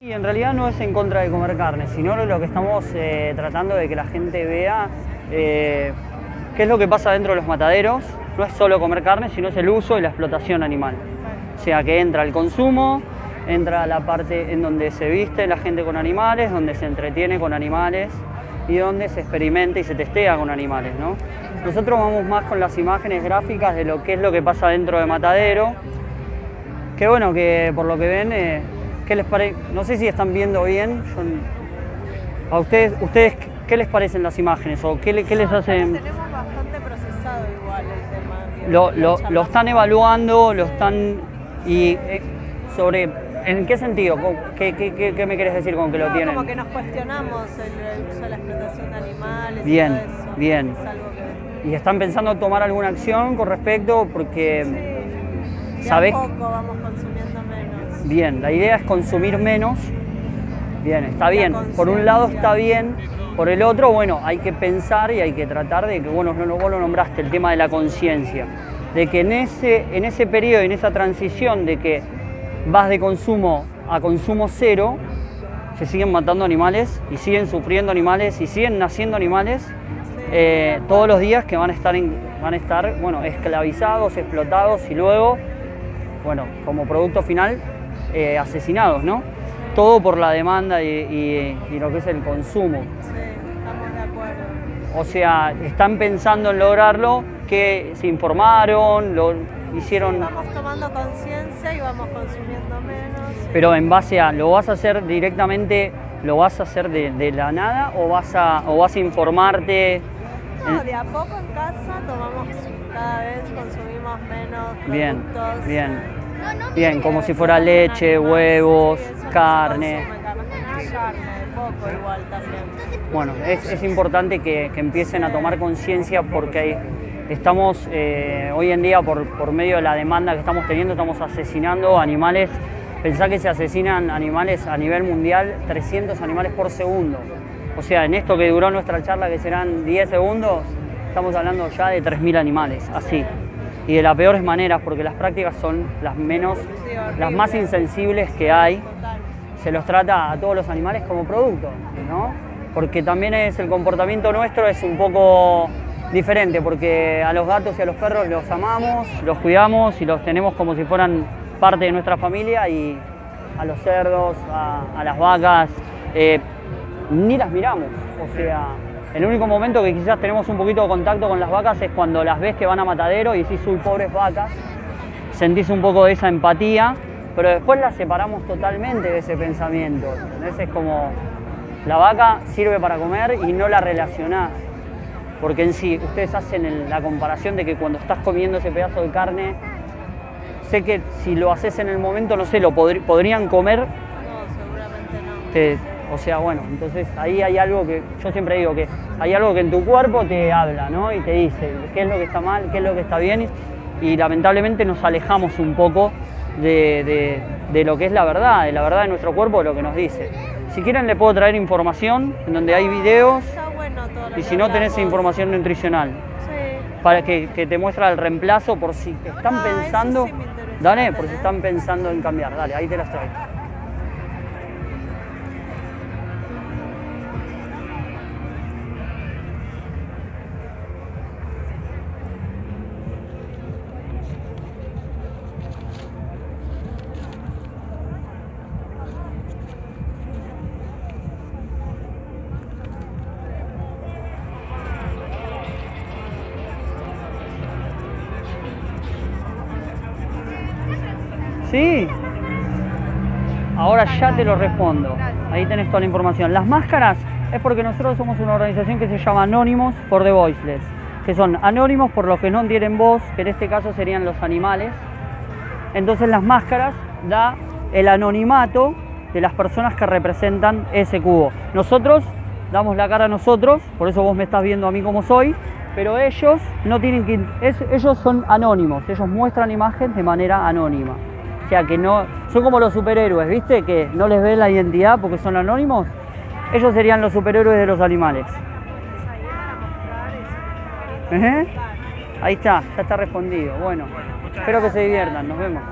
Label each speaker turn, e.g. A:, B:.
A: Y en realidad no es en contra de comer carne, sino lo que estamos eh, tratando de que la gente vea eh, qué es lo que pasa dentro de los mataderos. No es solo comer carne, sino es el uso y la explotación animal. O sea que entra el consumo, entra la parte en donde se viste la gente con animales, donde se entretiene con animales y donde se experimenta y se testea con animales. ¿no? Nosotros vamos más con las imágenes gráficas de lo que es lo que pasa dentro de matadero, que bueno, que por lo que ven, eh, ¿qué les parece? No sé si están viendo bien. yo- ¿A ustedes, ustedes qué les parecen las imágenes o qué, le- qué les hacen?
B: Tenemos bastante procesado igual el tema.
A: Lo, lo- lo están evaluando, lo están y eh, sobre ¿en qué sentido? ¿Cómo- ¿Qué, qué- qué- qué me quieres decir con que lo tienen?
B: Como que nos cuestionamos el, el uso de la explotación de animales. y
A: Bien,
B: todo eso.
A: bien.
B: Es algo que.
A: Y están pensando tomar alguna acción con respecto porque
B: Sí,
A: ¿sabés?
B: poco vamos consumiendo menos.
A: Bien, la idea es consumir menos. Bien, está bien. Por un lado está bien, por el otro, bueno, hay que pensar y hay que tratar de que, bueno, no, vos lo nombraste, el tema de la conciencia, de que en ese, en ese periodo, en esa transición de que vas de consumo a consumo cero, se siguen matando animales y siguen sufriendo animales y siguen naciendo animales eh, todos los días que van a estar, en- van a estar bueno, esclavizados, explotados y luego, bueno, como producto final, eh, asesinados, ¿no? Todo por la demanda y, y- y lo que es el consumo.
B: Sí, estamos de acuerdo.
A: O sea, están pensando en lograrlo, que se informaron, lo hicieron,
B: Sí, vamos tomando conciencia y vamos consumiendo menos.
A: pero en base a, ¿lo vas a hacer directamente, lo vas a hacer de, de la nada o vas a, o vas a informarte?
B: No, de a poco en casa tomamos cada vez consumimos menos productos.
A: bien. Bien, como si fuera leche, huevos, carne. Bueno, es, es importante que, que empiecen a tomar conciencia porque estamos eh, hoy en día por, por medio de la demanda que estamos teniendo, estamos asesinando animales. Pensá que se asesinan animales a nivel mundial, 300 animales por segundo. O sea, en esto que duró nuestra charla, que serán 10 segundos, estamos hablando ya de 3.000 animales, así. Y de las peores maneras, porque las prácticas son las menos, las más insensibles que hay se los trata a todos los animales como producto, ¿no? Porque también es el comportamiento nuestro es un poco diferente, porque a los gatos y a los perros los amamos, los cuidamos y los tenemos como si fueran parte de nuestra familia y a los cerdos, a, a las vacas, eh, ni las miramos. O sea, el único momento que quizás tenemos un poquito de contacto con las vacas es cuando las ves que van a matadero y decís, uy, pobres vacas, sentís un poco de esa empatía, pero después la separamos totalmente de ese pensamiento. ¿entendés? Es como la vaca sirve para comer y no la relacionás. Porque en sí, ustedes hacen el- la comparación de que cuando estás comiendo ese pedazo de carne, sé que si lo haces en el momento, no sé, lo podri- podrían comer,
B: No, seguramente no.
A: te- o sea, bueno, entonces ahí hay algo que, yo siempre digo que hay algo que en tu cuerpo te habla, ¿no? Y te dice qué es lo que está mal, qué es lo que está bien, y lamentablemente nos alejamos un poco de, de- de lo que es la verdad, de la verdad de nuestro cuerpo, de lo que nos dice. Si quieren le puedo traer información en donde hay videos
B: Está bueno todo lo
A: y si no tenés información nutricional
B: Sí.
A: para que, que te muestra el reemplazo por si están
B: Ah,
A: pensando,
B: sí
A: dale, por si están pensando en cambiar, dale, ahí te las traigo. Sí. Ahora ya te lo respondo. Ahí tenés toda la información. Las máscaras es porque nosotros somos una organización que se llama Anónimos for the Voiceless, que son anónimos por los que no tienen voz, que en este caso serían los animales. Entonces las máscaras da el anonimato de las personas que representan ese cubo. Nosotros damos la cara a nosotros, por eso vos me estás viendo a mí como soy, pero ellos no tienen que ellos son anónimos, ellos muestran imagen de manera anónima. O sea que no son como los superhéroes, ¿viste? Que no les ven la identidad porque son anónimos. Ellos serían los superhéroes de los animales. Ejé. Ahí está, ya está respondido. Bueno, espero que se diviertan, nos vemos.